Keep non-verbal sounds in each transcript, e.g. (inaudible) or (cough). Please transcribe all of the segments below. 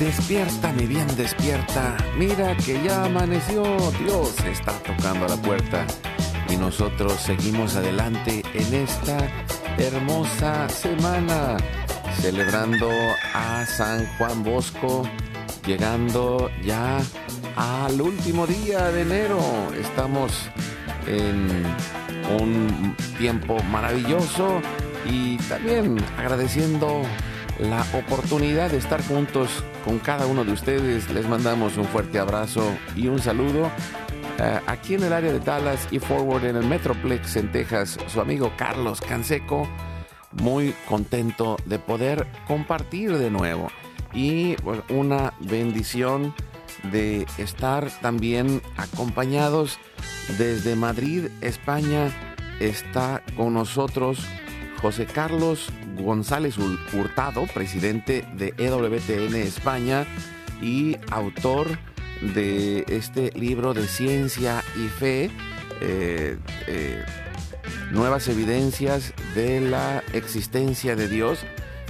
Despierta, mi bien, despierta. Mira que ya amaneció. Dios está tocando a la puerta. Y nosotros seguimos adelante en esta hermosa semana, celebrando a San Juan Bosco, llegando ya al último día de enero. Estamos en un tiempo maravilloso y también agradeciendo la oportunidad de estar juntos con cada uno de ustedes. Les mandamos un fuerte abrazo y un saludo. Eh, aquí en el área de Dallas y Forward en el Metroplex en Texas, su amigo Carlos Canseco, muy contento de poder compartir de nuevo. Y una bendición de estar también acompañados desde Madrid, España. Está con nosotros José Carlos González Hurtado, presidente de EWTN España y autor de este libro de ciencia y fe, eh, eh, nuevas evidencias de la existencia de Dios,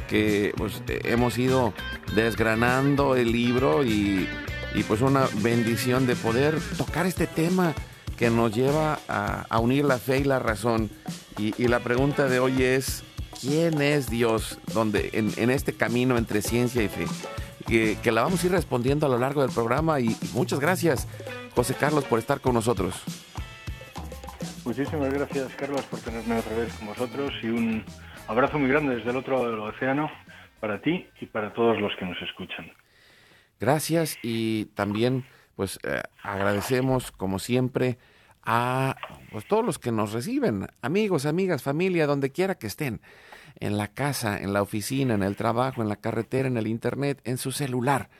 que pues, hemos ido desgranando el libro y, y, pues una bendición de poder tocar este tema que nos lleva a, a unir la fe y la razón. Y, y, la pregunta de hoy es, ¿quién es Dios donde, en, en este camino entre ciencia y fe? Que, que, la vamos a ir respondiendo a lo largo del programa y, y muchas gracias, José Carlos, por estar con nosotros. Muchísimas gracias, Carlos, por tenerme otra vez con vosotros y un abrazo muy grande desde el otro lado del océano para ti y para todos los que nos escuchan. Gracias y también pues eh, agradecemos como siempre a pues, todos los que nos reciben, amigos, amigas, familia, donde quiera que estén, en la casa, en la oficina, en el trabajo, en la carretera, en el internet, en su celular,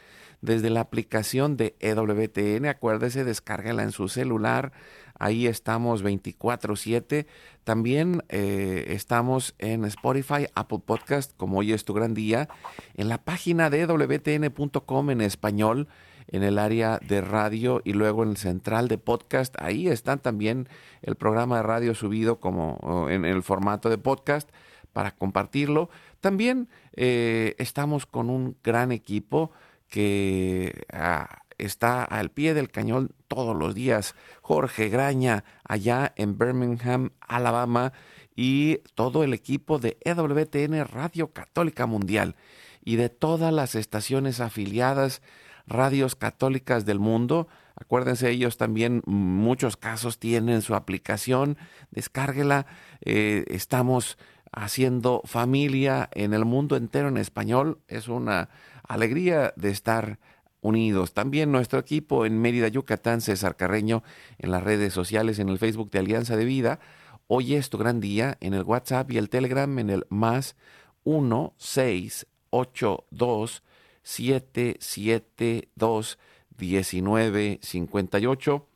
desde la aplicación de EWTN, acuérdese, descárgala en su celular, ahí estamos 24/7, también eh, estamos en Spotify, Apple Podcast, como hoy es tu gran día, en la página de EWTN.com en español, en el área de radio y luego en el central de podcast. Ahí están también el programa de radio subido como en el formato de podcast para compartirlo. También eh, estamos con un gran equipo que ah, está al pie del cañón todos los días. Jorge Graña allá en Birmingham, Alabama y todo el equipo de EWTN Radio Católica Mundial y de todas las estaciones afiliadas radios católicas del mundo. Acuérdense, ellos también muchos casos tienen su aplicación, descárguela. Eh, estamos haciendo familia en el mundo entero en español. Es una alegría de estar unidos. También nuestro equipo en Mérida, Yucatán, César Carreño, en las redes sociales, en el Facebook de Alianza de Vida. Hoy es tu gran día en el WhatsApp y el Telegram en el más 1682 772 1958.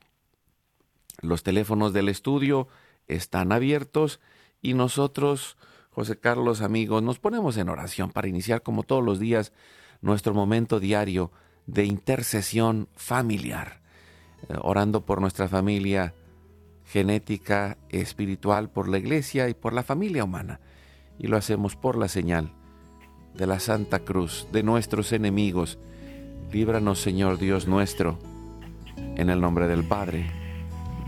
Los teléfonos del estudio están abiertos y nosotros, José Carlos, amigos, nos ponemos en oración para iniciar como todos los días nuestro momento diario de intercesión familiar, eh, orando por nuestra familia genética, espiritual, por la iglesia y por la familia humana. Y lo hacemos por la señal de la Santa Cruz, de nuestros enemigos. Líbranos, Señor Dios nuestro, en el nombre del Padre,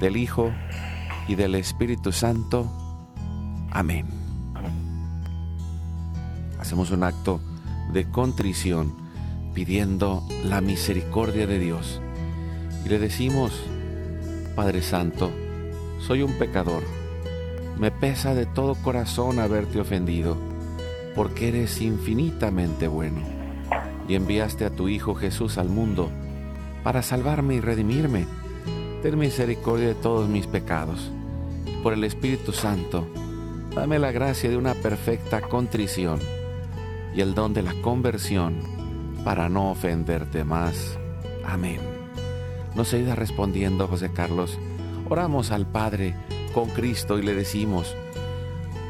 del Hijo y del Espíritu Santo. Amén. Hacemos un acto de contrición. pidiendo la misericordia de Dios. Y le decimos, Padre Santo, soy un pecador. Me pesa de todo corazón haberte ofendido, porque eres infinitamente bueno. Y enviaste a tu Hijo Jesús al mundo para salvarme y redimirme. Ten misericordia de todos mis pecados. Por el Espíritu Santo, dame la gracia de una perfecta contrición y el don de la conversión para no ofenderte más. Amén. Nos ayuda respondiendo José Carlos. Oramos al Padre con Cristo y le decimos,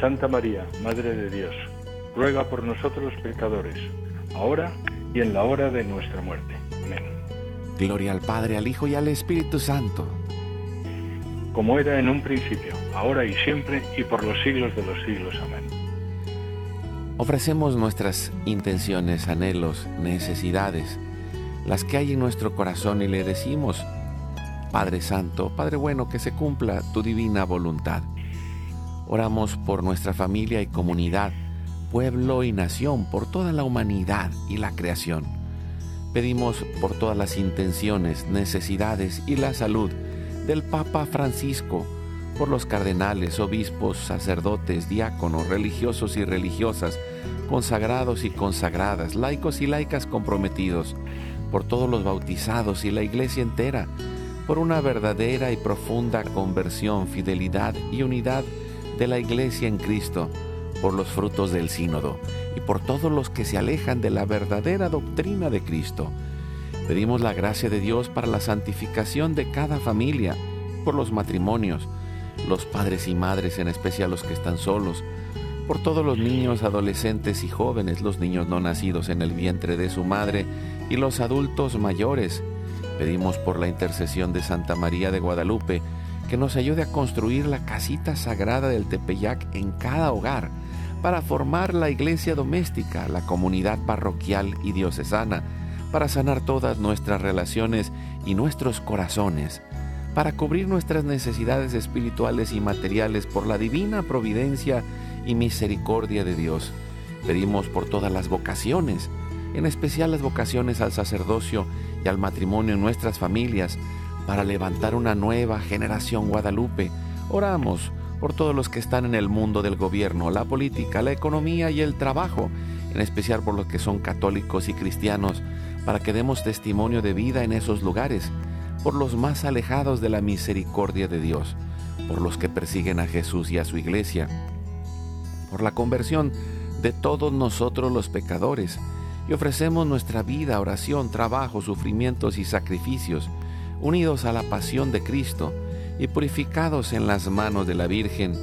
Santa María, Madre de Dios, ruega por nosotros pecadores, ahora y en la hora de nuestra muerte. Amén. Gloria al Padre, al Hijo y al Espíritu Santo. Como era en un principio, ahora y siempre, y por los siglos de los siglos. Amén. Ofrecemos nuestras intenciones, anhelos, necesidades, las que hay en nuestro corazón y le decimos, Padre Santo, Padre bueno, que se cumpla tu divina voluntad. Oramos por nuestra familia y comunidad, pueblo y nación, por toda la humanidad y la creación. Pedimos por todas las intenciones, necesidades y la salud del Papa Francisco, por los cardenales, obispos, sacerdotes, diáconos, religiosos y religiosas, consagrados y consagradas, laicos y laicas comprometidos, por todos los bautizados y la iglesia entera, por una verdadera y profunda conversión, fidelidad y unidad de la iglesia en Cristo, por los frutos del sínodo y por todos los que se alejan de la verdadera doctrina de Cristo. Pedimos la gracia de Dios para la santificación de cada familia, por los matrimonios, los padres y madres, en especial los que están solos, por todos los niños, adolescentes y jóvenes, los niños no nacidos en el vientre de su madre y los adultos mayores. Pedimos por la intercesión de Santa María de Guadalupe que nos ayude a construir la casita sagrada del Tepeyac en cada hogar para formar la iglesia doméstica, la comunidad parroquial y diocesana, para sanar todas nuestras relaciones y nuestros corazones para cubrir nuestras necesidades espirituales y materiales por la divina providencia y misericordia de Dios. Pedimos por todas las vocaciones, en especial las vocaciones al sacerdocio y al matrimonio en nuestras familias, para levantar una nueva generación guadalupe. Oramos por todos los que están en el mundo del gobierno, la política, la economía y el trabajo, en especial por los que son católicos y cristianos, para que demos testimonio de vida en esos lugares por los más alejados de la misericordia de Dios, por los que persiguen a Jesús y a su iglesia, por la conversión de todos nosotros los pecadores, y ofrecemos nuestra vida, oración, trabajo, sufrimientos y sacrificios, unidos a la pasión de Cristo y purificados en las manos de la Virgen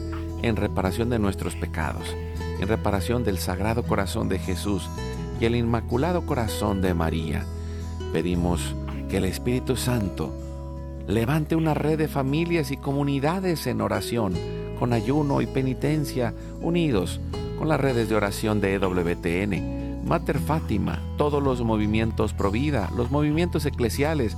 en reparación de nuestros pecados, en reparación del Sagrado Corazón de Jesús y el Inmaculado Corazón de María. Pedimos que el Espíritu Santo levante una red de familias y comunidades en oración, con ayuno y penitencia, unidos con las redes de oración de EWTN, Mater Fátima, todos los movimientos Provida, los movimientos eclesiales,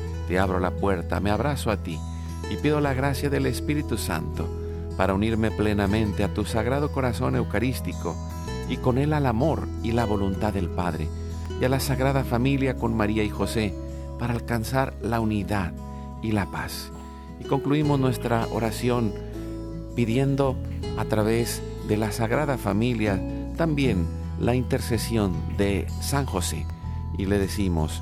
Te abro la puerta, me abrazo a ti y pido la gracia del Espíritu Santo para unirme plenamente a tu sagrado corazón eucarístico y con él al amor y la voluntad del Padre y a la Sagrada Familia con María y José para alcanzar la unidad y la paz. Y concluimos nuestra oración pidiendo a través de la Sagrada Familia también la intercesión de San José. Y le decimos,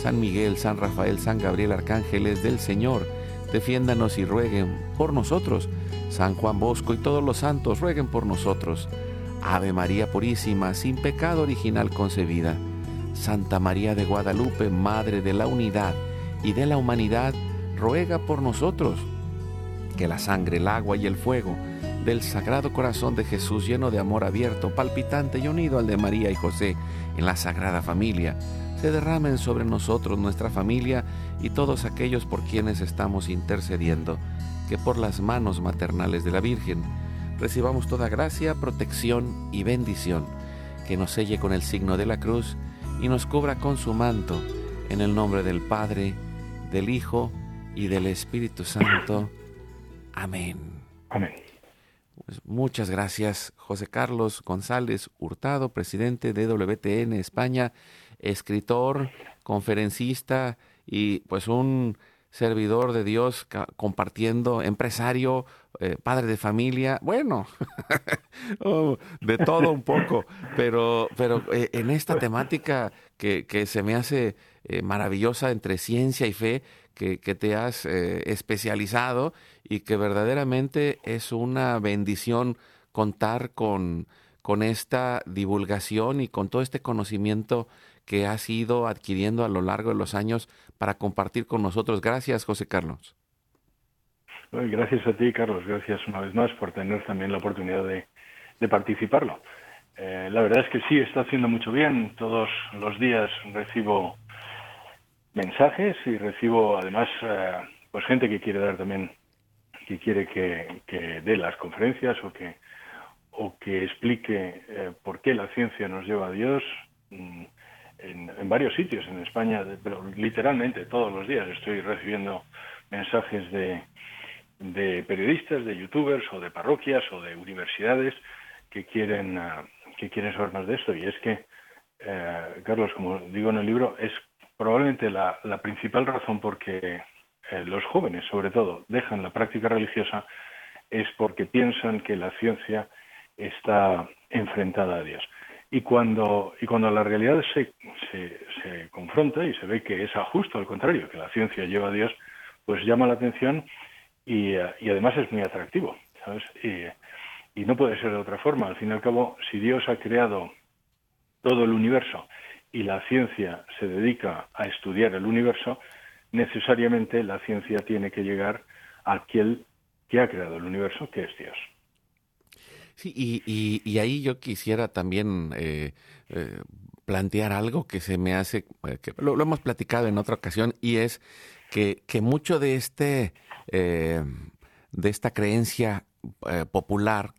San Miguel, San Rafael, San Gabriel, arcángeles del Señor, defiéndanos y rueguen por nosotros. San Juan Bosco y todos los santos rueguen por nosotros. Ave María Purísima, sin pecado original concebida. Santa María de Guadalupe, Madre de la Unidad y de la Humanidad, ruega por nosotros que la sangre, el agua y el fuego del Sagrado Corazón de Jesús lleno de amor abierto, palpitante y unido al de María y José en la Sagrada Familia, se derramen sobre nosotros, nuestra familia y todos aquellos por quienes estamos intercediendo, que por las manos maternales de la Virgen recibamos toda gracia, protección y bendición, que nos selle con el signo de la cruz y nos cubra con su manto, en el nombre del Padre, del Hijo y del Espíritu Santo. Amén. Amén. Pues muchas gracias, José Carlos González Hurtado, presidente de WTN España, escritor, conferencista y pues un servidor de Dios compartiendo, empresario, eh, padre de familia, bueno, (laughs) oh, de todo un poco, pero, pero eh, en esta temática que, que se me hace eh, maravillosa entre ciencia y fe, que, te has especializado y que verdaderamente es una bendición contar con, con esta divulgación y con todo este conocimiento que has ido adquiriendo a lo largo de los años para compartir con nosotros. Gracias, José Carlos. Gracias a ti, Carlos. Gracias una vez más por tener también la oportunidad de, participarlo. Eh, la verdad es que sí, está haciendo mucho bien. Todos los días recibo mensajes y recibo además eh, pues gente que quiere dar también que quiere que, dé las conferencias o que o que explique eh, por qué la ciencia nos lleva a Dios mm, en, en, varios sitios en España, pero literalmente todos los días estoy recibiendo mensajes de, de periodistas, de youtubers o de parroquias o de universidades que quieren, ah, que quieren saber más de esto. Y es que, eh, Carlos, como digo en el libro, es probablemente la, principal razón por que eh, los jóvenes, sobre todo, dejan la práctica religiosa es porque piensan que la ciencia está enfrentada a Dios. Y cuando, y cuando la realidad se, se, confronta y se ve que es justo al contrario, que la ciencia lleva a Dios, pues llama la atención y, y además es muy atractivo, ¿sabes? Y, y no puede ser de otra forma. Al fin y al cabo, si Dios ha creado todo el universo y la ciencia se dedica a estudiar el universo, necesariamente la ciencia tiene que llegar a aquel que ha creado el universo, que es Dios. Sí, y, ahí yo quisiera también eh, eh, plantear algo que se me hace, eh, que lo, hemos platicado en otra ocasión, y es que, que mucho de este de esta creencia popular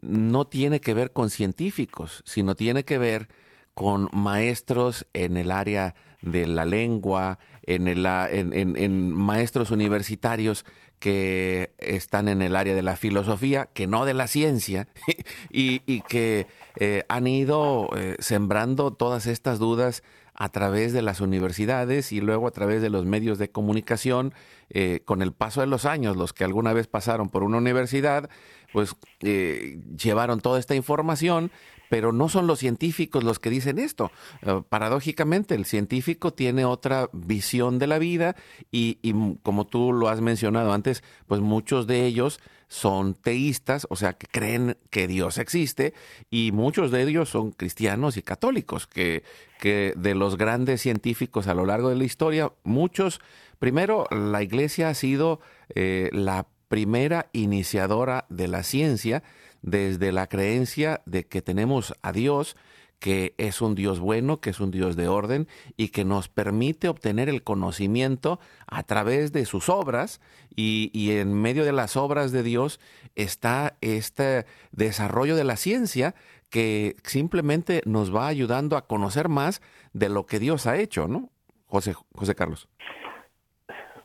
no tiene que ver con científicos, sino tiene que ver con maestros en el área de la lengua, en, el, en, maestros universitarios que están en el área de la filosofía, que no de la ciencia, (laughs) y, que eh, han ido eh, sembrando todas estas dudas a través de las universidades y luego a través de los medios de comunicación, eh, con el paso de los años, los que alguna vez pasaron por una universidad, pues llevaron toda esta información pero no son los científicos los que dicen esto. Eh, paradójicamente, el científico tiene otra visión de la vida y, como tú lo has mencionado antes, pues muchos de ellos son teístas, o sea, que creen que Dios existe y muchos de ellos son cristianos y católicos, que, que de los grandes científicos a lo largo de la historia, muchos, primero, la iglesia ha sido eh, la primera iniciadora de la ciencia, desde la creencia de que tenemos a Dios, que es un Dios bueno, que es un Dios de orden y que nos permite obtener el conocimiento a través de sus obras y, en medio de las obras de Dios está este desarrollo de la ciencia que simplemente nos va ayudando a conocer más de lo que Dios ha hecho, ¿no? José, José Carlos.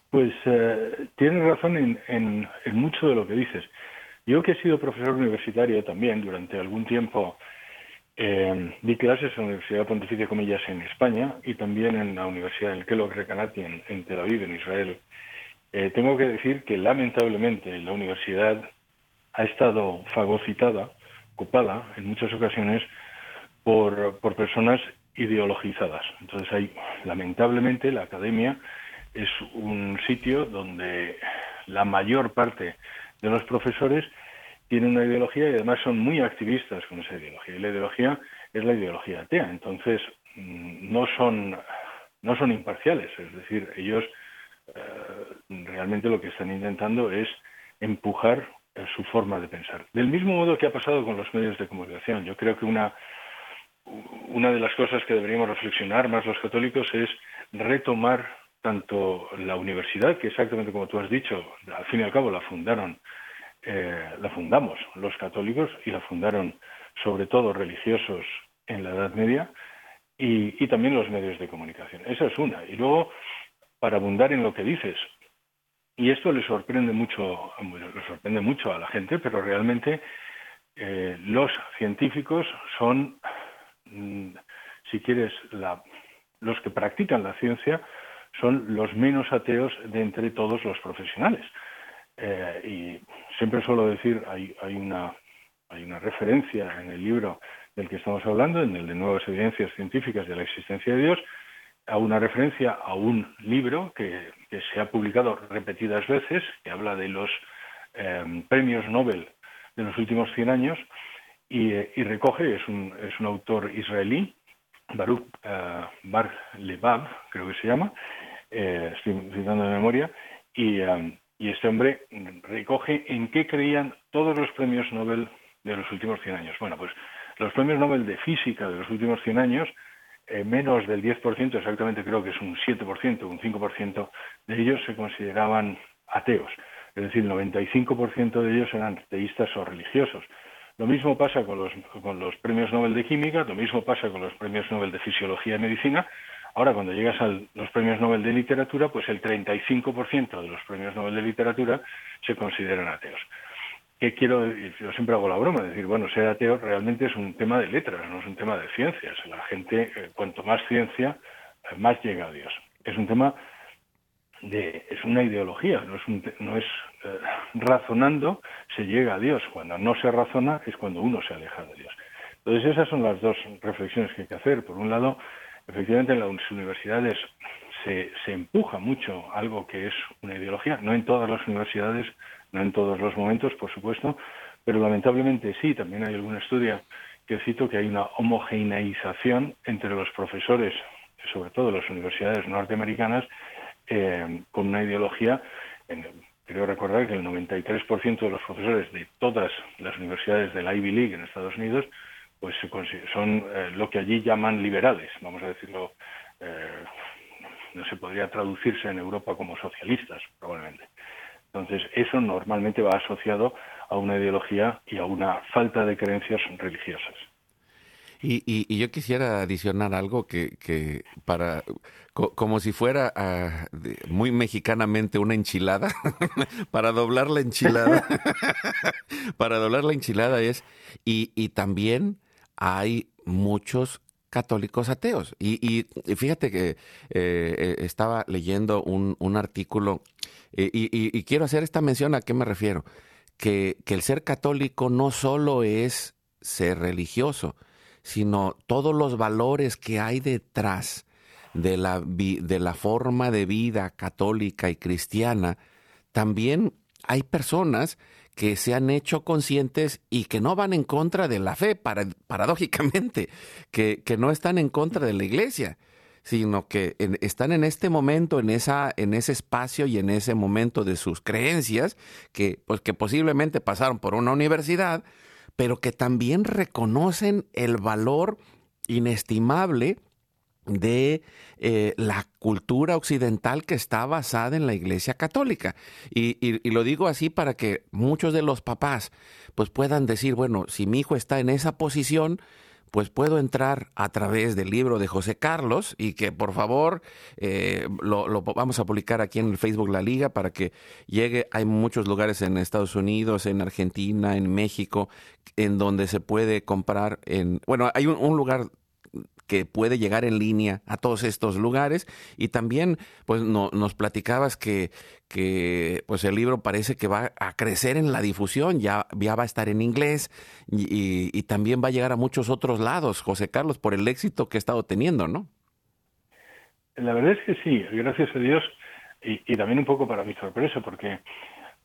Pues eh, tienes razón en, en mucho de lo que dices. Yo que he sido profesor universitario también durante algún tiempo, eh, di clases en la Universidad Pontificia Comillas en España y también en la Universidad del Kellogg Recanati en, Tel Aviv, en Israel. Eh, tengo que decir que lamentablemente la universidad ha estado fagocitada, ocupada en muchas ocasiones por, por personas ideologizadas. Entonces hay, lamentablemente, la academia es un sitio donde la mayor parte de los profesores tienen una ideología y además son muy activistas con esa ideología. Y la ideología es la ideología atea. Entonces, mm, no son, no son imparciales. Es decir, ellos eh, realmente lo que están intentando es empujar eh, su forma de pensar. Del mismo modo que ha pasado con los medios de comunicación. Yo creo que una, una de las cosas que deberíamos reflexionar más los católicos es retomar tanto la universidad, que exactamente como tú has dicho, al fin y al cabo la fundaron, eh, la fundamos los católicos y la fundaron sobre todo religiosos en la Edad Media y, también los medios de comunicación. Esa es una. Y luego, para abundar en lo que dices, y esto le sorprende mucho, le sorprende mucho a la gente, pero realmente eh, los científicos son, mm, si quieres, los que practican la ciencia son los menos ateos de entre todos los profesionales. Eh, y siempre suelo decir, hay, una, referencia en el libro del que estamos hablando, en el de Nuevas Evidencias Científicas de la Existencia de Dios, a una referencia a un libro que, se ha publicado repetidas veces, que habla de los eh, premios Nobel de los últimos 100 años, y, recoge, es un, autor israelí, Baruch uh, Bar Levav, creo que se llama, eh, estoy citando de memoria, y, y, este hombre recoge en qué creían todos los premios Nobel de los últimos 100 años. Bueno, pues los premios Nobel de física de los últimos 100 años, eh, menos del 10%, exactamente creo que es un 7%, un 5% de ellos se consideraban ateos. Es decir, el 95% de ellos eran teístas o religiosos. Lo mismo pasa con los, con los premios Nobel de Química, lo mismo pasa con los premios Nobel de Fisiología y Medicina. Ahora, cuando llegas a los premios Nobel de Literatura, pues el 35% de los premios Nobel de Literatura se consideran ateos. ¿Qué quiero decir? Yo siempre hago la broma, de decir, bueno, ser ateo realmente es un tema de letras, no es un tema de ciencias. La gente, eh, cuanto más ciencia, eh, más llega a Dios. Es un tema de, es una ideología, no es, no es eh, razonando se llega a Dios. Cuando no se razona es cuando uno se aleja de Dios. Entonces esas son las dos reflexiones que hay que hacer. Por un lado, efectivamente en las universidades se, se empuja mucho algo que es una ideología, no en todas las universidades no en todos los momentos, por supuesto, pero lamentablemente sí, también hay algún estudio que cito que hay una homogeneización entre los profesores, sobre todo las universidades norteamericanas, eh, con una ideología. En, creo recordar que el 93% de los profesores de todas las universidades de la Ivy League en Estados Unidos pues son eh, lo que allí llaman liberales, vamos a decirlo, eh, no se podría traducirse en Europa como socialistas, probablemente. Entonces, eso normalmente va asociado a una ideología y a una falta de creencias religiosas. Y, yo quisiera adicionar algo que, para como si fuera ah, muy mexicanamente una enchilada, (laughs) para doblar la enchilada, (laughs) para doblar la enchilada es, y, también hay muchos católicos ateos. Y, fíjate que eh, eh, estaba leyendo un, un artículo eh, y, quiero hacer esta mención a qué me refiero. Que, el ser católico no solo es ser religioso, sino todos los valores que hay detrás de la, de la forma de vida católica y cristiana, también hay personas que se han hecho conscientes y que no van en contra de la fe, paradójicamente, (laughs) que, que no están en contra de la iglesia sino que están en este momento, en, esa, en ese espacio y en ese momento de sus creencias, que, pues, que posiblemente pasaron por una universidad, pero que también reconocen el valor inestimable de eh, la cultura occidental que está basada en la Iglesia Católica. Y, y, lo digo así para que muchos de los papás pues puedan decir, bueno, si mi hijo está en esa posición, pues puedo entrar a través del libro de José Carlos y que por favor eh, lo, vamos a publicar aquí en el Facebook La Liga para que llegue. Hay muchos lugares en Estados Unidos, en Argentina, en México, en donde se puede comprar en... Bueno, hay un lugar que puede llegar en línea a todos estos lugares y también pues nos platicabas que, que pues el libro parece que va a crecer en la difusión, ya, ya va a estar en inglés y, también va a llegar a muchos otros lados, José Carlos, por el éxito que ha estado teniendo, ¿no? La verdad es que sí, gracias a Dios y, también un poco para mi sorpresa, porque,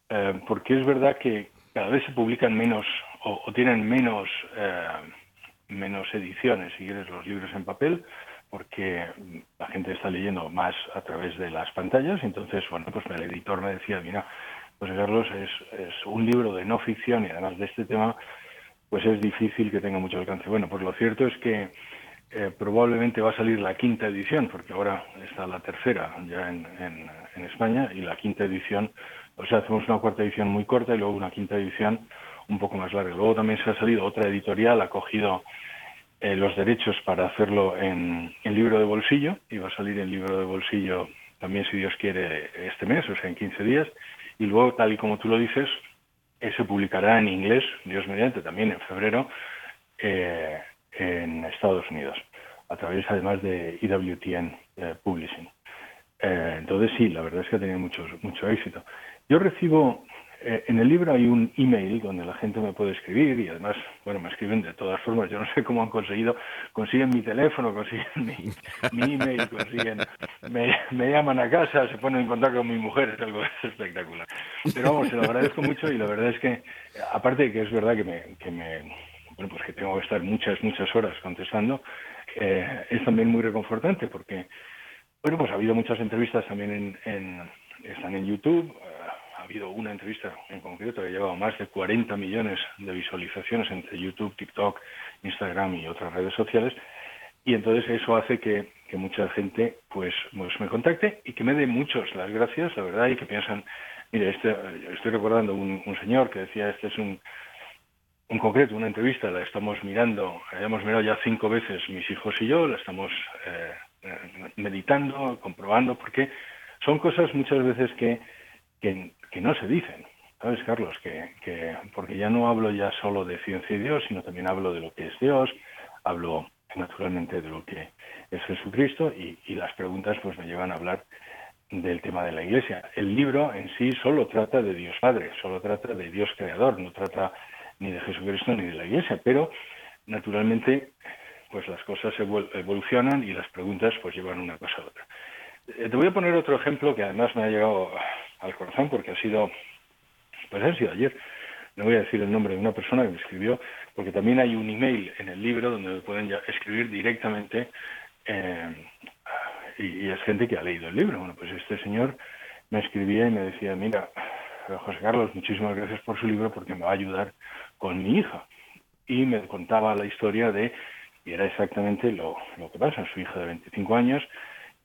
eh, porque es verdad que cada vez se publican menos o, tienen menos... Eh, menos ediciones, si quieres, los libros en papel, porque la gente está leyendo más a través de las pantallas. Entonces, bueno, pues el editor me decía, mira, pues Carlos, es, es un libro de no ficción y además de este tema, pues es difícil que tenga mucho alcance. Bueno, pues lo cierto es que eh, probablemente va a salir la quinta edición, porque ahora está la tercera ya en, en, en España, y la quinta edición, o sea, hacemos una cuarta edición muy corta y luego una quinta edición un poco más larga. Luego también se ha salido otra editorial, ha cogido eh, los derechos para hacerlo en, libro de bolsillo y va a salir en libro de bolsillo también, si Dios quiere, este mes, o sea, en 15 días. Y luego, tal y como tú lo dices, eh, se publicará en inglés, Dios mediante, también en febrero, eh, en Estados Unidos, a través además de EWTN Publishing. entonces sí, la verdad es que ha tenido mucho, mucho éxito. Yo recibo eh, en el libro hay un email donde la gente me puede escribir y además, bueno, me escriben de todas formas. Yo no sé cómo han conseguido, consiguen mi teléfono, consiguen mi, email, consiguen, me, llaman a casa, se ponen en contacto con mi mujer, es algo (laughs) espectacular. Pero vamos, se lo agradezco mucho y la verdad es que, aparte de que es verdad que me, que me bueno, pues que tengo que estar muchas, muchas horas contestando, eh, es también muy reconfortante porque, bueno, pues ha habido muchas entrevistas también en, en están en YouTube, habido una entrevista en concreto que ha llevado más de 40 millones de visualizaciones entre YouTube, TikTok, Instagram y otras redes sociales. Y entonces eso hace que, mucha gente pues, pues, me contacte y que me dé muchos las gracias, la verdad, y que piensan, mire, este, estoy recordando un, un señor que decía, este es un, un concreto, una entrevista, la estamos mirando, la hemos mirado ya cinco veces mis hijos y yo, la estamos, eh, meditando, comprobando, porque son cosas muchas veces que, que, no se dicen. ¿Sabes, Carlos? Que, que, porque ya no hablo ya solo de ciencia y Dios, sino también hablo de lo que es Dios, hablo naturalmente de lo que es Jesucristo y, y las preguntas pues me llevan a hablar del tema de la Iglesia. El libro en sí solo trata de Dios Padre, solo trata de Dios Creador, no trata ni de Jesucristo ni de la Iglesia, pero naturalmente pues las cosas evolucionan y las preguntas pues llevan una cosa a otra. Eh, te voy a poner otro ejemplo que además me ha llegado al corazón porque ha sido, pues ha sido ayer. No voy a decir el nombre de una persona que me escribió, porque también hay un email en el libro donde pueden escribir directamente eh, y, es gente que ha leído el libro. Bueno, pues este señor me escribía y me decía, mira, José Carlos, muchísimas gracias por su libro porque me va a ayudar con mi hija. Y me contaba la historia de, y era exactamente lo, lo que pasa, su hija de 25 años,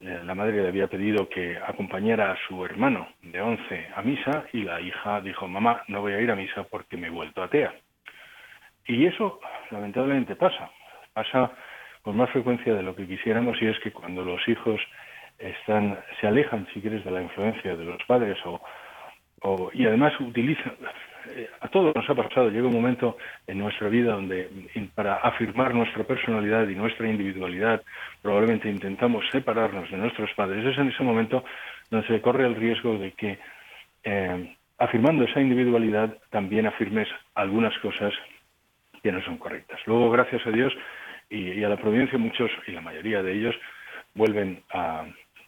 la madre le había pedido que acompañara a su hermano de 11 a misa y la hija dijo, mamá, no voy a ir a misa porque me he vuelto atea. Y eso lamentablemente pasa. Pasa con más frecuencia de lo que quisiéramos y es que cuando los hijos están se alejan si quieres de la influencia de los padres o, o y además utilizan eh, a todos nos ha pasado. Llega un momento en nuestra vida donde para afirmar nuestra personalidad y nuestra individualidad probablemente intentamos separarnos de nuestros padres. Es en ese momento donde se corre el riesgo de que eh, afirmando esa individualidad también afirmes algunas cosas que no son correctas. Luego gracias a Dios y, a la providencia muchos, y la mayoría de ellos, vuelven a,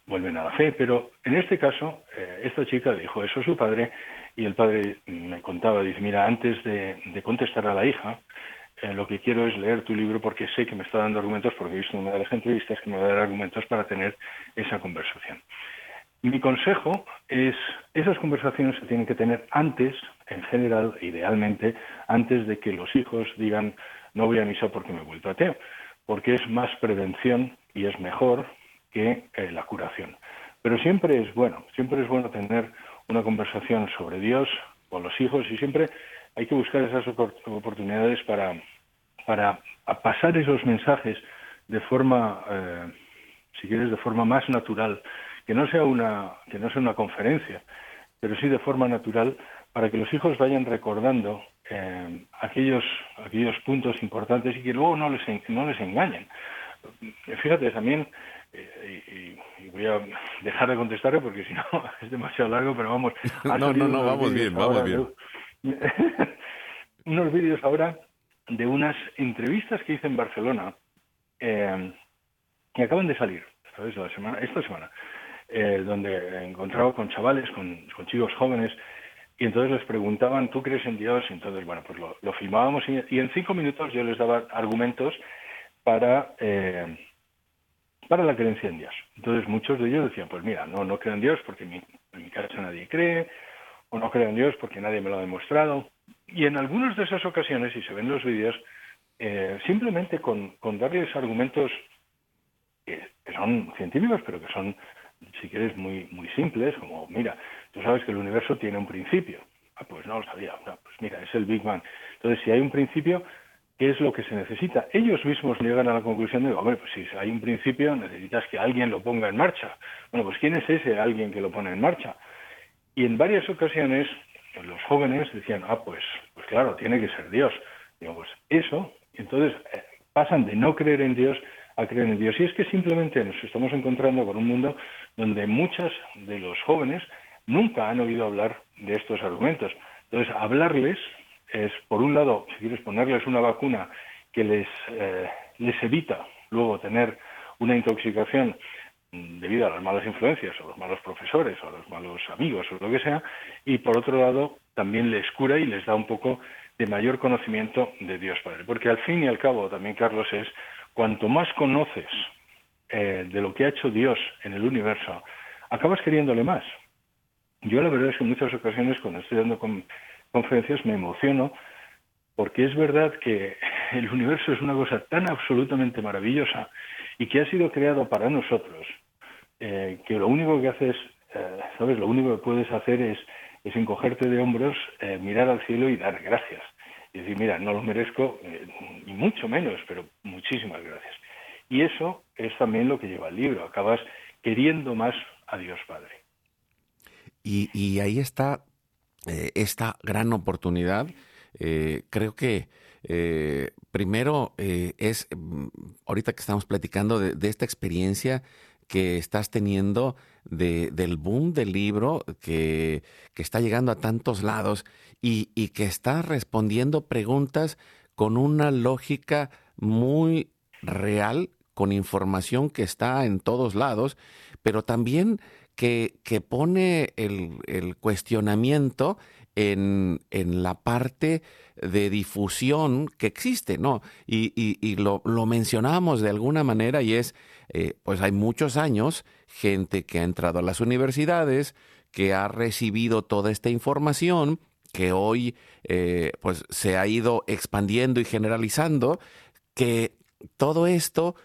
vuelven a la fe, pero en este caso, eh, esta chica dijo eso a su padre y el padre me contaba, dice, mira, antes de, contestar a la hija, eh, lo que quiero es leer tu libro porque sé que me está dando argumentos, porque he visto una de las entrevistas que me va a dar argumentos para tener esa conversación. Mi consejo es, esas conversaciones se tienen que tener antes, en general, idealmente, antes de que los hijos digan, no voy a misa porque me he vuelto ateo, porque es más prevención y es mejor que eh, la curación. Pero siempre es bueno, siempre es bueno tener una conversación sobre Dios con los hijos y siempre hay que buscar esas oportunidades para, para pasar esos mensajes de forma, eh, si quieres, de forma más natural, que no sea una, que no sea una conferencia, pero sí de forma natural para que los hijos vayan recordando eh, aquellos, aquellos puntos importantes y que luego no les, no les engañen. Fíjate, también, eh, y, voy a dejar de contestarle porque si no (laughs) es demasiado largo, pero vamos. (laughs) no, no, no, vamos bien, vamos bien. (laughs) unos vídeos ahora de unas entrevistas que hice en Barcelona eh, que acaban de salir, ¿sabes? La semana, esta semana, eh, donde he encontrado con chavales, con, con chicos jóvenes y entonces les preguntaban, ¿tú crees en Dios? Y entonces, bueno, pues lo, lo filmábamos y, en cinco minutos yo les daba argumentos para, eh, para la creencia en Dios. Entonces muchos de ellos decían, pues mira, no, no creo en Dios porque mi, en mi casa nadie cree, o no creo en Dios porque nadie me lo ha demostrado. Y en algunas de esas ocasiones, si se ven los vídeos, eh, simplemente con, con darles argumentos que, que son científicos, pero que son si quieres, muy, muy simples, como, mira, tú sabes que el universo tiene un principio. Ah, pues no lo sabía. pues mira, es el Big Bang. Entonces, si hay un principio, ¿qué es lo que se necesita? Ellos mismos llegan a la conclusión de, hombre, pues si hay un principio, necesitas que alguien lo ponga en marcha. Bueno, pues ¿quién es ese alguien que lo pone en marcha? Y en varias ocasiones, los jóvenes decían, ah, pues, pues claro, tiene que ser Dios. Digo, pues eso, entonces eh, pasan de no creer en Dios a creer en Dios. Y es que simplemente nos estamos encontrando con un mundo donde muchos de los jóvenes nunca han oído hablar de estos argumentos. Entonces, hablarles es, por un lado, si quieres ponerles una vacuna que les, eh, les evita luego tener una intoxicación debido a las malas influencias o los malos profesores o los malos amigos o lo que sea, y por otro lado también les cura y les da un poco de mayor conocimiento de Dios Padre. Porque al fin y al cabo también, Carlos, es cuanto más conoces eh, de lo que ha hecho Dios en el universo, acabas queriéndole más. Yo la verdad es que en muchas ocasiones cuando estoy dando conferencias me emociono porque es verdad que el universo es una cosa tan absolutamente maravillosa y que ha sido creado para nosotros eh, que lo único que haces, eh, sabes, lo único que puedes hacer es, es encogerte de hombros, mirar al cielo y dar gracias y decir, mira, no lo merezco, eh, ni mucho menos, pero muchísimas gracias. Y eso es también lo que lleva el libro. Acabas queriendo más a Dios Padre. Y, ahí está eh, esta gran oportunidad. Eh, creo que eh, primero es, mm, ahorita que estamos platicando de, esta experiencia que estás teniendo del boom del libro que, está llegando a tantos lados y, y que está respondiendo preguntas con una lógica muy real, con información que está en todos lados, pero también que, que pone el, cuestionamiento en, la parte de difusión que existe, ¿no? Y, y, lo, lo, mencionamos de alguna manera y es, eh, pues hay muchos años, gente que ha entrado a las universidades, que ha recibido toda esta información, que hoy eh, pues se ha ido expandiendo y generalizando, que todo esto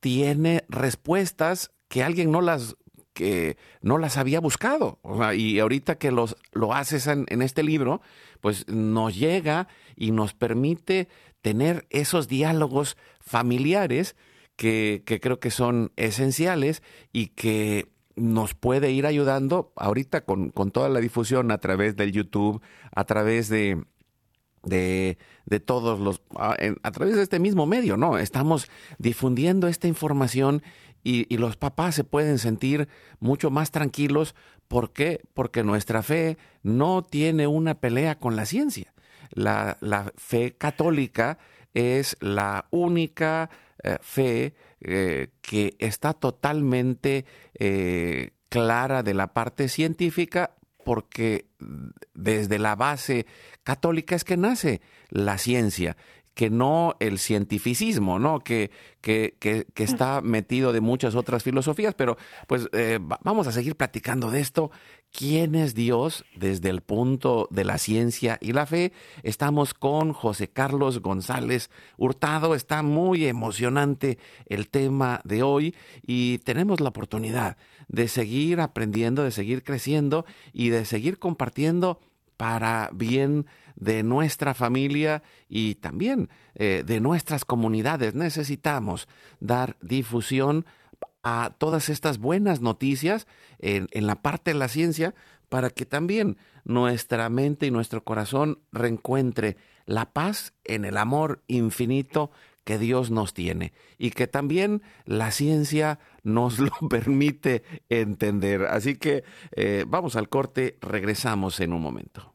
tiene respuestas que alguien no las que no las había buscado. y ahorita que los, lo haces en, este libro, pues nos llega y nos permite tener esos diálogos familiares que, creo que son esenciales y que nos puede ir ayudando ahorita con, con, toda la difusión a través del YouTube, a través de, de, de todos los, a, través de este mismo medio, ¿no? Estamos difundiendo esta información y, los papás se pueden sentir mucho más tranquilos. ¿Por qué? Porque nuestra fe no tiene una pelea con la ciencia. La, la fe católica es la única eh, fe eh, que está totalmente eh, clara de la parte científica porque desde la base católica es que nace la ciencia que no el cientificismo, ¿no? Que, que, que, está metido de muchas otras filosofías, pero pues eh, vamos a seguir platicando de esto. ¿Quién es Dios desde el punto de la ciencia y la fe? Estamos con José Carlos González Hurtado. Está muy emocionante el tema de hoy y tenemos la oportunidad de seguir aprendiendo, de seguir creciendo y de seguir compartiendo para bien de nuestra familia y también eh, de nuestras comunidades. Necesitamos dar difusión a todas estas buenas noticias en, en, la parte de la ciencia para que también nuestra mente y nuestro corazón reencuentre la paz en el amor infinito que Dios nos tiene y que también la ciencia nos lo (laughs) permite entender. Así que eh, vamos al corte, regresamos en un momento.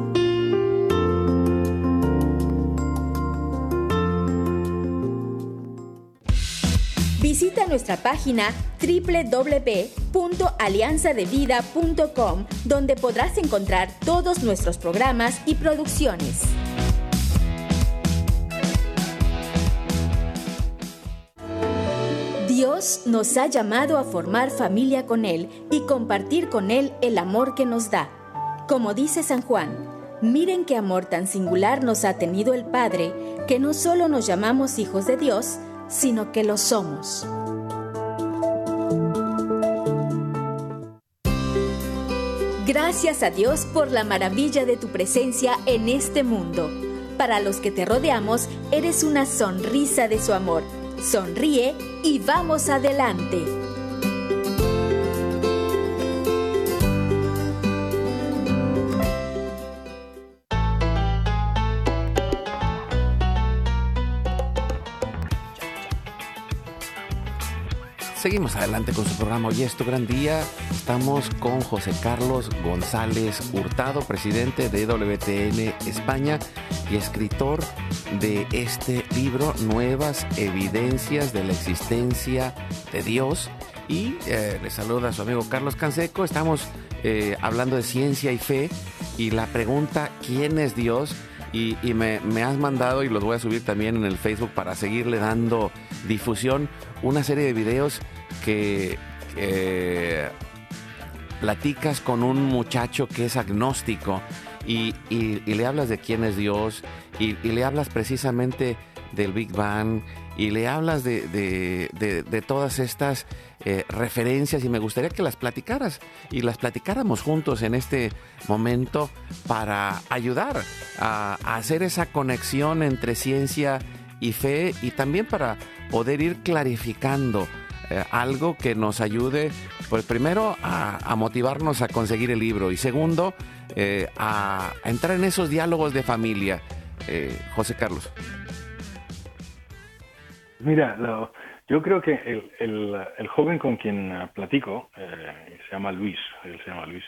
Visita nuestra página www.alianzadevida.com donde podrás encontrar todos nuestros programas y producciones. Dios nos ha llamado a formar familia con Él y compartir con Él el amor que nos da. Como dice San Juan, miren qué amor tan singular nos ha tenido el Padre, que no solo nos llamamos hijos de Dios, sino que lo somos. Gracias a Dios por la maravilla de tu presencia en este mundo. Para los que te rodeamos, eres una sonrisa de su amor. Sonríe y vamos adelante. Seguimos adelante con su programa Hoy es tu gran día. Estamos con José Carlos González Hurtado, presidente de WTN España y escritor de este libro Nuevas Evidencias de la Existencia de Dios. Y eh, le saluda a su amigo Carlos Canseco. Estamos eh, hablando de ciencia y fe y la pregunta ¿quién es Dios? Y, me, me, has mandado, y los voy a subir también en el Facebook para seguirle dando difusión, una serie de videos que platicas con un muchacho que es agnóstico y, le hablas de quién es Dios y, le hablas precisamente del Big Bang y le hablas de, de, todas estas eh, referencias y me gustaría que las platicaras y las platicáramos juntos en este momento para ayudar a, hacer esa conexión entre ciencia y fe y también para poder ir clarificando eh, algo que nos ayude, pues primero a, motivarnos a conseguir el libro y segundo eh, a, entrar en esos diálogos de familia. José Carlos. Mira, yo creo que el, el, joven con quien platico, eh, se llama Luis, él se llama Luis,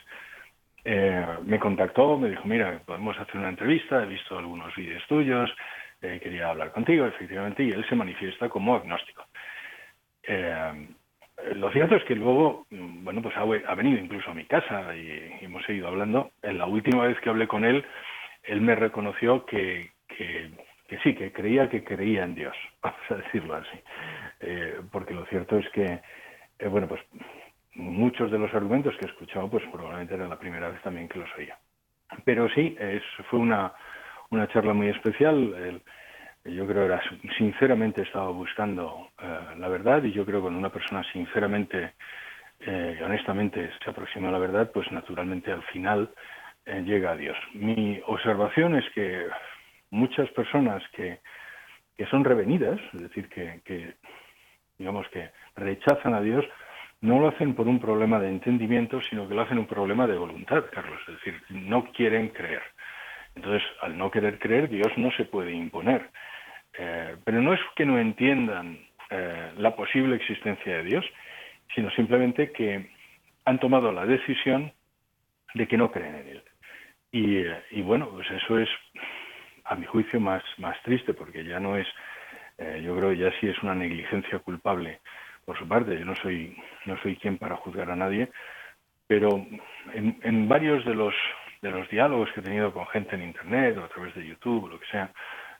eh, me contactó, me dijo, mira, podemos hacer una entrevista, he visto algunos vídeos tuyos, eh, quería hablar contigo, efectivamente, y él se manifiesta como agnóstico. lo cierto es que luego, bueno, pues ha, venido incluso a mi casa y, hemos seguido hablando. En la última vez que hablé con él, él me reconoció que, que sí, que creía que creía en Dios, (laughs) vamos a decirlo así. Eh, porque lo cierto es que, eh, bueno, pues muchos de los argumentos que he escuchado, pues probablemente era la primera vez también que los oía. Pero sí, es, fue una, una charla muy especial. yo creo que era, sinceramente estaba buscando eh, la verdad y yo creo que cuando una persona sinceramente y honestamente se aproxima a la verdad, pues naturalmente al final llega a Dios. Mi observación es que muchas personas que, que son revenidas, es decir, que, digamos que rechazan a Dios, no lo hacen por un problema de entendimiento, sino que lo hacen un problema de voluntad, Carlos, es decir, no quieren creer. Entonces, al no querer creer, Dios no se puede imponer. Eh, pero no es que no entiendan eh, la posible existencia de Dios, sino simplemente que han tomado la decisión de que no creen en Él. Y, eh, y bueno, pues eso es a mi juicio, más, más triste, porque ya no es, eh, yo creo ya sí es una negligencia culpable por su parte. Yo no soy, no soy quien para juzgar a nadie, pero en, en varios de los, de los diálogos que he tenido con gente en Internet o a través de YouTube o lo que sea,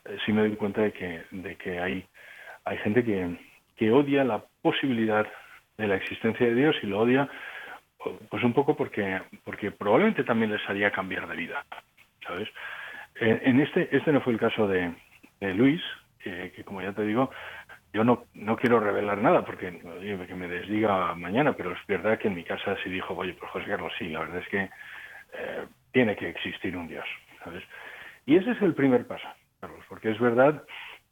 eh, sí me doy cuenta de que, de que hay, hay gente que, que odia la posibilidad de la existencia de Dios y lo odia pues un poco porque porque probablemente también les haría cambiar de vida, ¿sabes? En este, este no fue el caso de, Luis, que como ya te digo, yo no, no quiero revelar nada porque que me desdiga mañana, pero es verdad que en mi casa sí dijo, oye, pues José Carlos, sí, la verdad es que eh, tiene que existir un Dios, ¿sabes? Y ese es el primer paso, Carlos, porque es verdad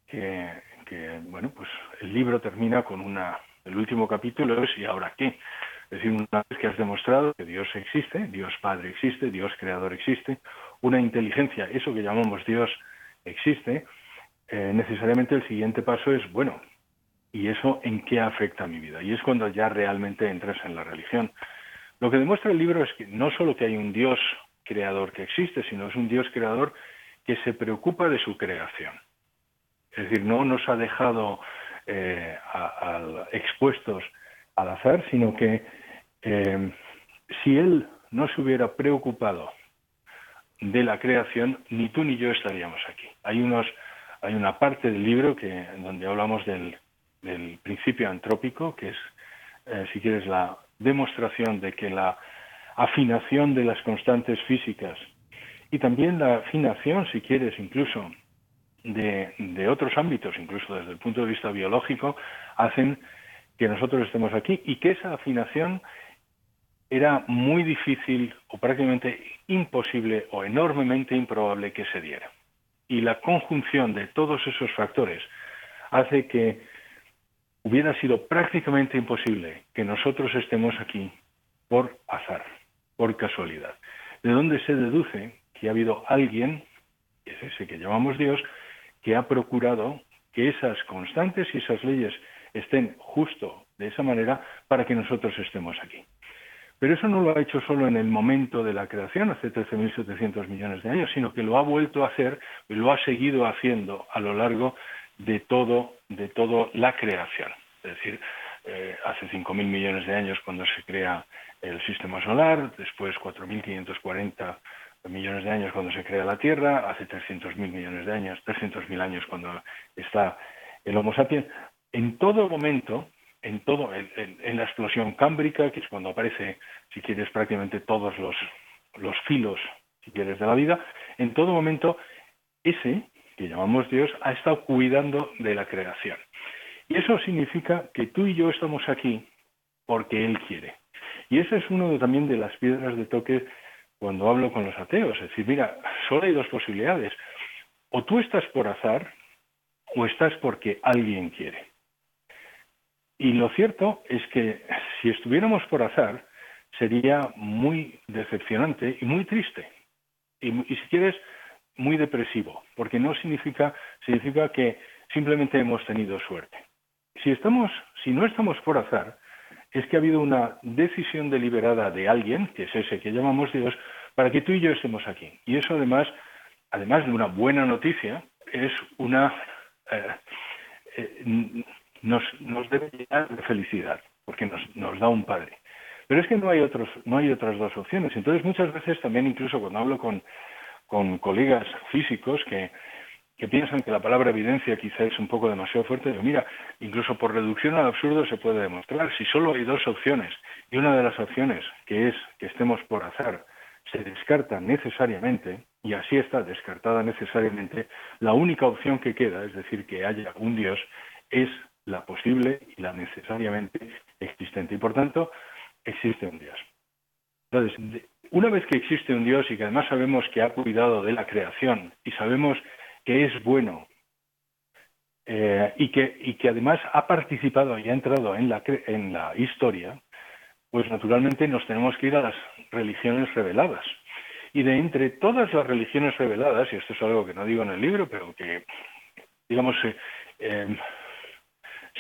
que, que, bueno, pues el libro termina con una, el último capítulo es ¿y ahora qué? Es decir, una vez que has demostrado que Dios existe, Dios Padre existe, Dios Creador existe, una inteligencia, eso que llamamos Dios, existe, eh, necesariamente el siguiente paso es, bueno, ¿y eso en qué afecta a mi vida? Y es cuando ya realmente entras en la religión. Lo que demuestra el libro es que no solo que hay un Dios creador que existe, sino es un Dios creador que se preocupa de su creación. Es decir, no nos ha dejado eh, expuestos al azar, sino que eh, si Él no se hubiera preocupado de la creación, ni tú ni yo estaríamos aquí. Hay, unos, hay una parte del libro que, donde hablamos del, principio antrópico, que es, eh, si quieres, la demostración de que la afinación de las constantes físicas y también la afinación, si quieres, incluso de, de otros ámbitos, incluso desde el punto de vista biológico, hacen que nosotros estemos aquí y que esa afinación era muy difícil o prácticamente imposible o enormemente improbable que se diera. Y la conjunción de todos esos factores hace que hubiera sido prácticamente imposible que nosotros estemos aquí por azar, por casualidad. De donde se deduce que ha habido alguien, que es ese que llamamos Dios, que ha procurado que esas constantes y esas leyes estén justo de esa manera para que nosotros estemos aquí. Pero eso no lo ha hecho solo en el momento de la creación, hace 13.700 millones de años, sino que lo ha vuelto a hacer y lo ha seguido haciendo a lo largo de todo, de toda la creación. Es decir, eh, hace 5.000 millones de años cuando se crea el sistema solar, después 4.540 millones de años cuando se crea la Tierra, hace 300.000 millones de años, 300.000 años cuando está el Homo sapiens. En todo momento en todo, en, la explosión cámbrica, que es cuando aparece, si quieres, prácticamente todos los, los filos, si quieres, de la vida, en todo momento ese que llamamos Dios, ha estado cuidando de la creación. Y eso significa que tú y yo estamos aquí porque Él quiere. Y ese es uno también de las piedras de toque cuando hablo con los ateos. Es decir, mira, solo hay dos posibilidades. O tú estás por azar o estás porque alguien quiere. Y lo cierto es que si estuviéramos por azar, sería muy decepcionante y muy triste. Y, si quieres, muy depresivo, porque no significa, significa que simplemente hemos tenido suerte. Si estamos, si no estamos por azar, es que ha habido una decisión deliberada de alguien, que es ese que llamamos Dios, para que tú y yo estemos aquí. Y eso además, además de una buena noticia, es una eh, eh, nos, nos debe llenar de felicidad, porque nos, nos da un padre. Pero es que no hay otros, no hay otras dos opciones. Entonces muchas veces también incluso cuando hablo con, con colegas físicos que, que piensan que la palabra evidencia quizá es un poco demasiado fuerte, digo, mira, incluso por reducción al absurdo se puede demostrar. Si solo hay dos opciones y una de las opciones, que es que estemos por azar, se descarta necesariamente, y así está descartada necesariamente, la única opción que queda, es decir, que haya un Dios, es la posible y la necesariamente existente. Y por tanto, existe un Dios. Entonces, una vez que existe un Dios y que además sabemos que ha cuidado de la creación y sabemos que es bueno eh, y, que, y que además ha participado y ha entrado en la, en la historia, pues naturalmente nos tenemos que ir a las religiones reveladas. Y de entre todas las religiones reveladas, y esto es algo que no digo en el libro, pero que, digamos, eh, eh,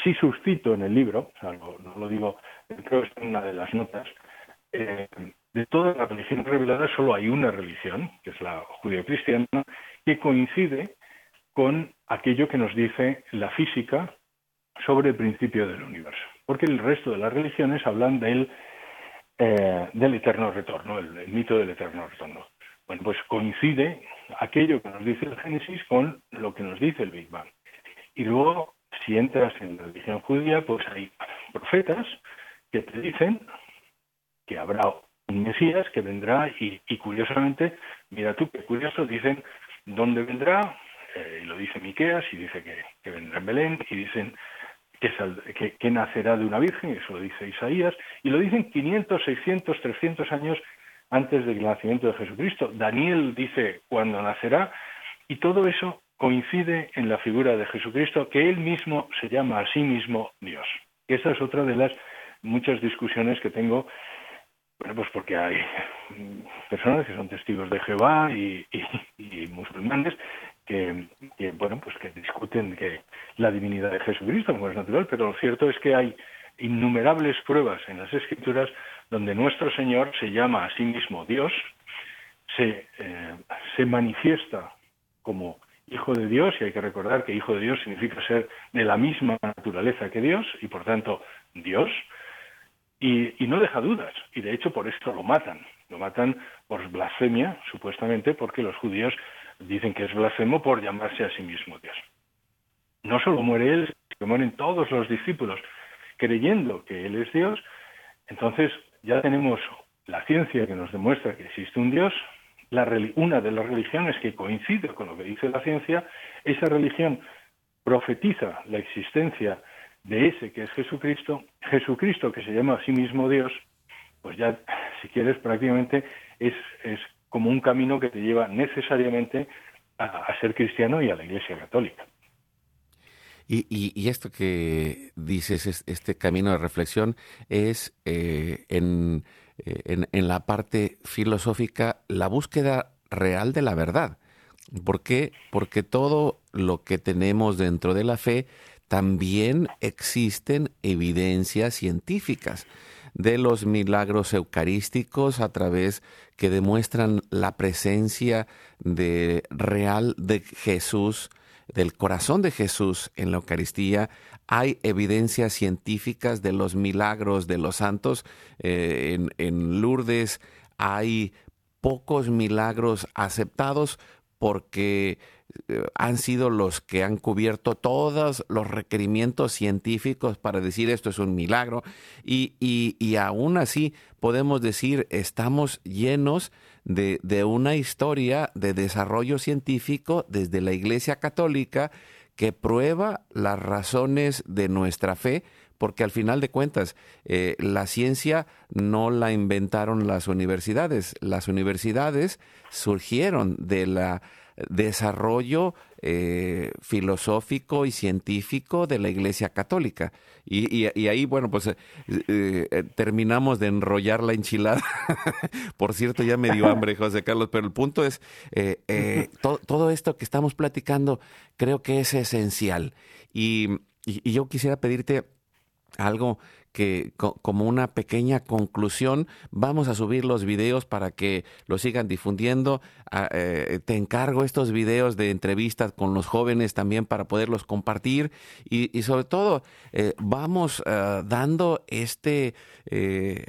sí suscito en el libro, no, lo digo, creo que en una de las notas, eh, de todas las religiones reveladas solo hay una religión, que es la judío-cristiana, que coincide con aquello que nos dice la física sobre el principio del universo. Porque el resto de las religiones hablan del, eh, del eterno retorno, el, mito del eterno retorno. Bueno, pues coincide aquello que nos dice el Génesis con lo que nos dice el Big Bang. Y luego, si entras en la religión judía, pues hay profetas que te dicen que habrá un Mesías que vendrá y, curiosamente, mira tú, qué curioso, dicen dónde vendrá, eh, y lo dice Miqueas y dice que, vendrá en Belén y dicen que, que, nacerá de una virgen, eso lo dice Isaías, y lo dicen 500, 600, 300 años antes del nacimiento de Jesucristo. Daniel dice cuándo nacerá y todo eso coincide en la figura de Jesucristo, que él mismo se llama a sí mismo Dios. Esa es otra de las muchas discusiones que tengo bueno, pues porque hay personas que son testigos de Jehová y, musulmanes que, bueno, pues que discuten que la divinidad de Jesucristo, como es natural, pero lo cierto es que hay innumerables pruebas en las Escrituras donde nuestro Señor se llama a sí mismo Dios, se, eh, se manifiesta como Hijo de Dios, y hay que recordar que Hijo de Dios significa ser de la misma naturaleza que Dios, y por tanto Dios, y, no deja dudas. Y de hecho por esto lo matan. Lo matan por blasfemia, supuestamente, porque los judíos dicen que es blasfemo por llamarse a sí mismo Dios. No solo muere él, sino que mueren todos los discípulos creyendo que él es Dios. Entonces ya tenemos la ciencia que nos demuestra que existe un Dios, una de las religiones que coincide con lo que dice la ciencia, esa religión profetiza la existencia de ese que es Jesucristo, Jesucristo que se llama a sí mismo Dios, pues ya, si quieres, prácticamente es, es como un camino que te lleva necesariamente a, ser cristiano y a la Iglesia Católica. Y, y, esto que dices, este camino de reflexión, es eh, en, en, en, la parte filosófica la búsqueda real de la verdad. ¿Por qué? Porque todo lo que tenemos dentro de la fe también existen evidencias científicas de los milagros eucarísticos a través que demuestran la presencia de real de Jesús, del corazón de Jesús en la Eucaristía. Hay evidencias científicas de los milagros de los santos. Eh, en, en Lourdes hay pocos milagros aceptados porque eh, han sido los que han cubierto todos los requerimientos científicos para decir esto es un milagro y, y, aún así podemos decir estamos llenos de, de, una historia de desarrollo científico desde la Iglesia Católica que prueba las razones de nuestra fe porque al final de cuentas eh, la ciencia no la inventaron las universidades, las universidades surgieron de la desarrollo eh, filosófico y científico de la Iglesia Católica. Y, ahí, bueno, pues eh, eh, terminamos de enrollar la enchilada. (laughs) Por cierto, ya me dio hambre, (laughs) José Carlos, pero el punto es, todo esto que estamos platicando creo que es esencial. y yo quisiera pedirte algo que como una pequeña conclusión vamos a subir los videos para que lo sigan difundiendo. Ah, eh, te encargo estos videos de entrevistas con los jóvenes también para poderlos compartir y, sobre todo eh, vamos ah, dando este, eh,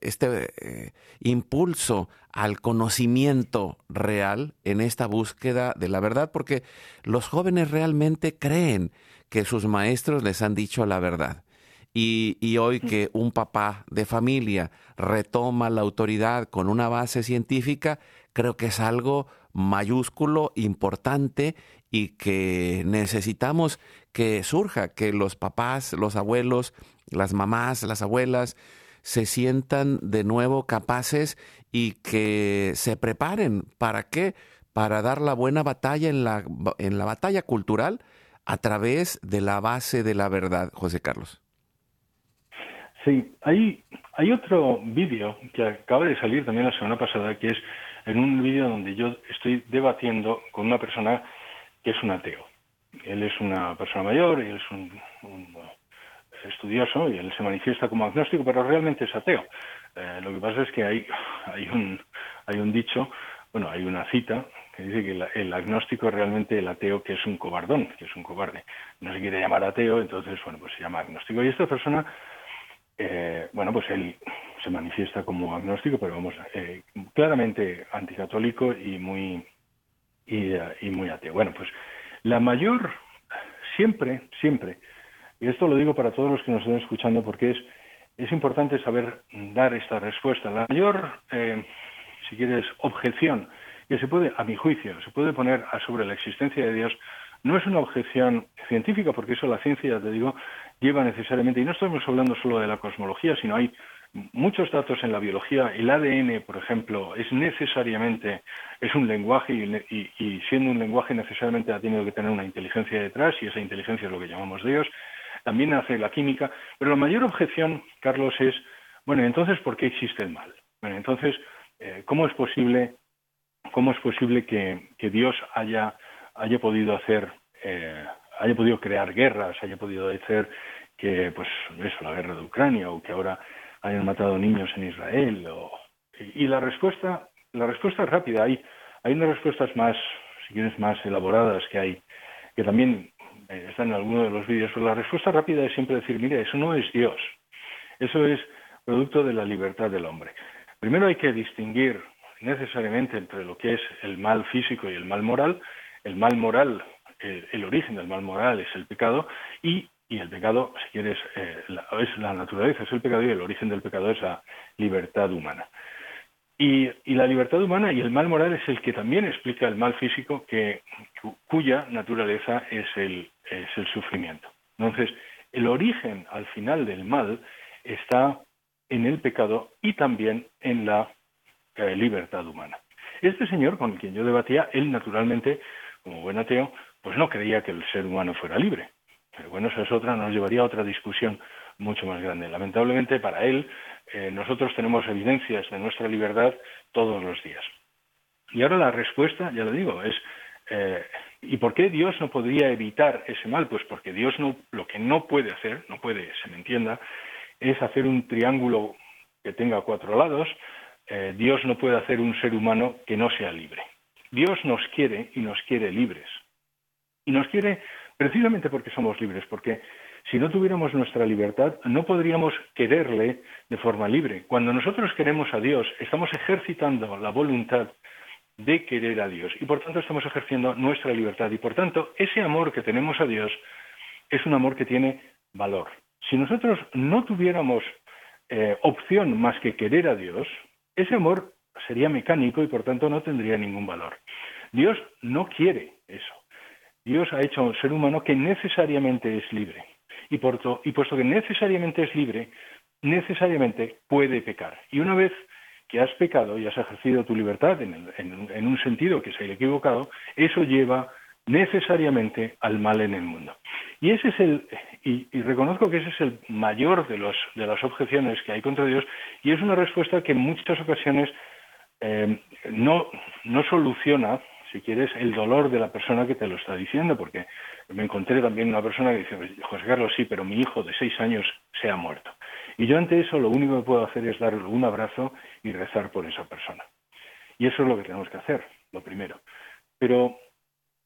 este impulso al conocimiento real en esta búsqueda de la verdad porque los jóvenes realmente creen que sus maestros les han dicho la verdad y, hoy que un papá de familia retoma la autoridad con una base científica, creo que es algo mayúsculo, importante y que necesitamos que surja, que los papás, los abuelos, las mamás, las abuelas se sientan de nuevo capaces y que se preparen. ¿Para qué? Para dar la buena batalla en la, en la batalla cultural a través de la base de la verdad, José Carlos. Sí, hay, hay otro vídeo que acaba de salir también la semana pasada, que es en un vídeo donde yo estoy debatiendo con una persona que es un ateo. Él es una persona mayor él es un, estudioso y él se manifiesta como agnóstico, pero realmente es ateo. Eh, lo que pasa es que hay, hay, un, hay un dicho, bueno, hay una cita que dice que el agnóstico es realmente el ateo que es un cobardón, que es un cobarde. No se quiere llamar ateo, entonces, bueno, pues se llama agnóstico. Y esta persona eh, bueno, pues él se manifiesta como agnóstico, pero vamos, eh, claramente anticatólico y muy, y, muy ateo. Bueno, pues la mayor, siempre, siempre, y esto lo digo para todos los que nos estén escuchando porque es, es importante saber dar esta respuesta. La mayor, eh, si quieres, objeción que se puede, a mi juicio, se puede poner sobre la existencia de Dios no es una objeción científica, porque eso la ciencia, ya te digo, lleva necesariamente, y no estamos hablando solo de la cosmología, sino hay muchos datos en la biología. El ADN, por ejemplo, es necesariamente, es un lenguaje y, siendo un lenguaje necesariamente ha tenido que tener una inteligencia detrás y esa inteligencia es lo que llamamos Dios. También hace la química. Pero la mayor objeción, Carlos, es, bueno, entonces, ¿por qué existe el mal? Bueno, entonces, eh, ¿cómo es posible, cómo es posible que, Dios haya, haya podido hacer eh, haya podido crear guerras, haya podido hacer que, pues, eso, la guerra de Ucrania o que ahora hayan matado niños en Israel. y, la respuesta, la respuesta es rápida. Hay, hay unas respuestas más, si quieres, más elaboradas que hay, que también eh, están en alguno de los vídeos. Pero la respuesta rápida es siempre decir, mire, eso no es Dios. Eso es producto de la libertad del hombre. Primero hay que distinguir necesariamente entre lo que es el mal físico y el mal moral. El mal moral el origen del mal moral es el pecado y, y el pecado, si quieres, eh, es la naturaleza, es el pecado y el origen del pecado es la libertad humana. Y, y, la libertad humana y el mal moral es el que también explica el mal físico, que, cuya naturaleza es el, es el sufrimiento. Entonces, el origen al final del mal está en el pecado y también en la eh, libertad humana. Este señor con quien yo debatía, él naturalmente, como buen ateo, pues no creía que el ser humano fuera libre. Pero bueno, esa es otra, nos llevaría a otra discusión mucho más grande. Lamentablemente para él, eh, nosotros tenemos evidencias de nuestra libertad todos los días. Y ahora la respuesta, ya lo digo, es eh, ¿y por qué Dios no podría evitar ese mal? Pues porque Dios no, lo que no puede hacer, no puede, se me entienda, es hacer un triángulo que tenga cuatro lados. Eh, Dios no puede hacer un ser humano que no sea libre. Dios nos quiere y nos quiere libres. Y nos quiere precisamente porque somos libres, porque si no tuviéramos nuestra libertad, no podríamos quererle de forma libre. Cuando nosotros queremos a Dios, estamos ejercitando la voluntad de querer a Dios y por tanto estamos ejerciendo nuestra libertad y por tanto ese amor que tenemos a Dios es un amor que tiene valor. Si nosotros no tuviéramos eh, opción más que querer a Dios, ese amor sería mecánico y por tanto no tendría ningún valor. Dios no quiere eso. Dios ha hecho un ser humano que necesariamente es libre. Y, por y puesto que necesariamente es libre, necesariamente puede pecar. Y una vez que has pecado y has ejercido tu libertad en, un sentido que es el equivocado, eso lleva necesariamente al mal en el mundo. Y ese es el y, reconozco que ese es el mayor de los de las objeciones que hay contra Dios y es una respuesta que en muchas ocasiones eh, no no soluciona si quieres el dolor de la persona que te lo está diciendo porque me encontré también una persona que dice José Carlos sí pero mi hijo de seis años se ha muerto y yo ante eso lo único que puedo hacer es darle un abrazo y rezar por esa persona. Y eso es lo que tenemos que hacer, lo primero. Pero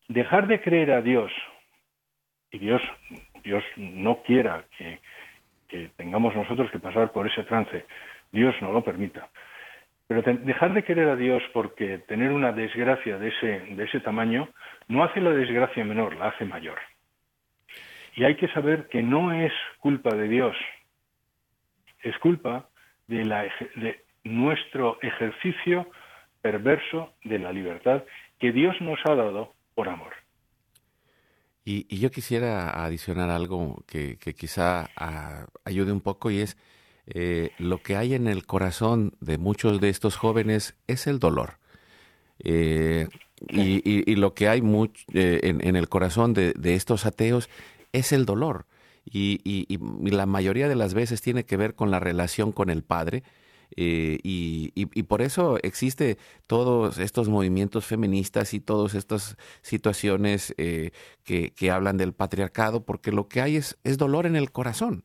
dejar de creer a Dios, y Dios, Dios no quiera que, tengamos nosotros que pasar por ese trance, Dios no lo permita. Pero dejar de querer a Dios porque tener una desgracia de ese, de ese tamaño no hace la desgracia menor, la hace mayor. Y hay que saber que no es culpa de Dios es culpa de, la, de nuestro ejercicio perverso de la libertad que Dios nos ha dado por amor. Y, yo quisiera adicionar algo que, quizá ayude un poco y es eh, lo que hay en el corazón de muchos de estos jóvenes es el dolor. Eh, y, lo que hay eh, en, el corazón de, estos ateos es el dolor y, la mayoría de las veces tiene que ver con la relación con el Padre. Eh, y, por eso existe todos estos movimientos feministas y todas estas situaciones que, hablan del patriarcado, porque lo que hay es dolor en el corazón.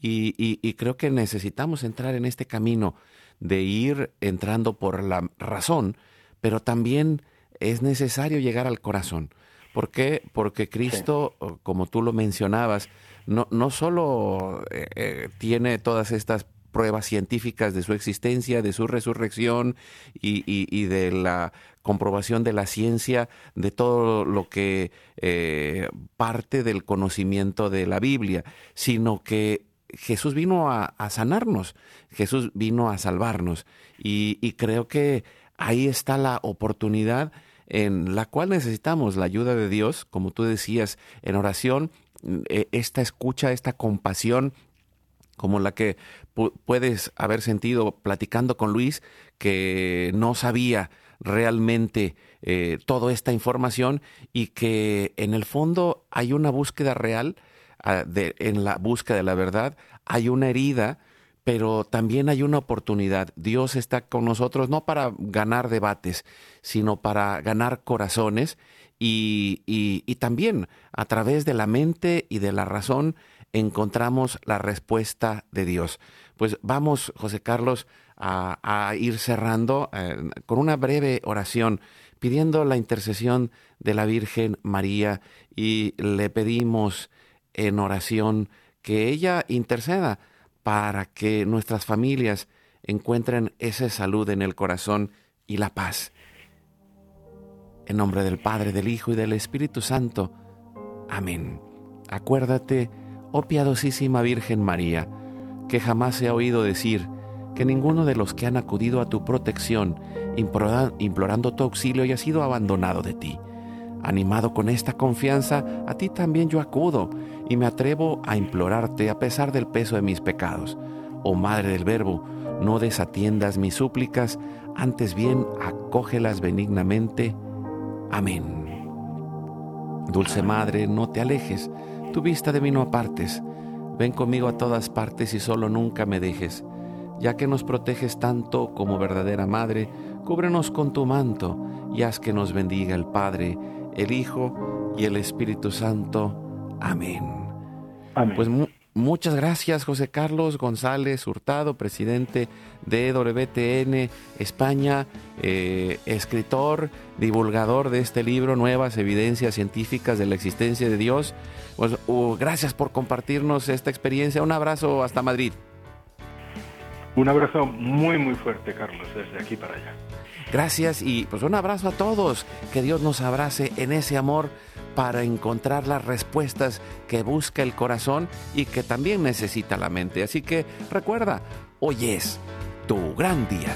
Y, creo que necesitamos entrar en este camino de ir entrando por la razón, pero también es necesario llegar al corazón. ¿Por qué? Porque Cristo, como tú lo mencionabas, no, no solo eh, eh, tiene todas estas pruebas científicas de su existencia, de su resurrección y, de la comprobación de la ciencia, de todo lo que eh, parte del conocimiento de la Biblia, sino que Jesús vino a, sanarnos, Jesús vino a salvarnos. Y, creo que ahí está la oportunidad en la cual necesitamos la ayuda de Dios, como tú decías, en oración eh, esta escucha, esta compasión como la que puedes haber sentido platicando con Luis, que no sabía realmente eh, toda esta información y que en el fondo hay una búsqueda real, en la búsqueda de la verdad, hay una herida, pero también hay una oportunidad. Dios está con nosotros no para ganar debates, sino para ganar corazones y, también a través de la mente y de la razón encontramos la respuesta de Dios. Pues vamos, José Carlos, a, ir cerrando eh, con una breve oración, pidiendo la intercesión de la Virgen María y le pedimos en oración que ella interceda para que nuestras familias encuentren esa salud en el corazón y la paz. En nombre del Padre, del Hijo y del Espíritu Santo. Amén. Acuérdate, oh piadosísima Virgen María, que jamás se ha oído decir que ninguno de los que han acudido a tu protección, implorando tu auxilio, haya sido abandonado de ti. Animado con esta confianza, a ti también yo acudo y me atrevo a implorarte a pesar del peso de mis pecados. Oh Madre del Verbo, no desatiendas mis súplicas, antes bien acógelas benignamente Amén. Dulce Madre, no te alejes, tu vista de mí no apartes. Ven conmigo a todas partes y solo nunca me dejes. Ya que nos proteges tanto como verdadera Madre, cúbrenos con tu manto y haz que nos bendiga el Padre, el Hijo y el Espíritu Santo. Amén. Amén. Pues Muchas gracias, José Carlos González Hurtado, presidente de WTN España, eh, escritor, divulgador de este libro, Nuevas Evidencias Científicas de la Existencia de Dios. Pues, gracias por compartirnos esta experiencia. Un abrazo hasta Madrid. Un abrazo muy, muy fuerte, Carlos, desde aquí para allá. Gracias y pues un abrazo a todos. Que Dios nos abrace en ese amor para encontrar las respuestas que busca el corazón y que también necesita la mente. Así que recuerda, hoy es tu gran día.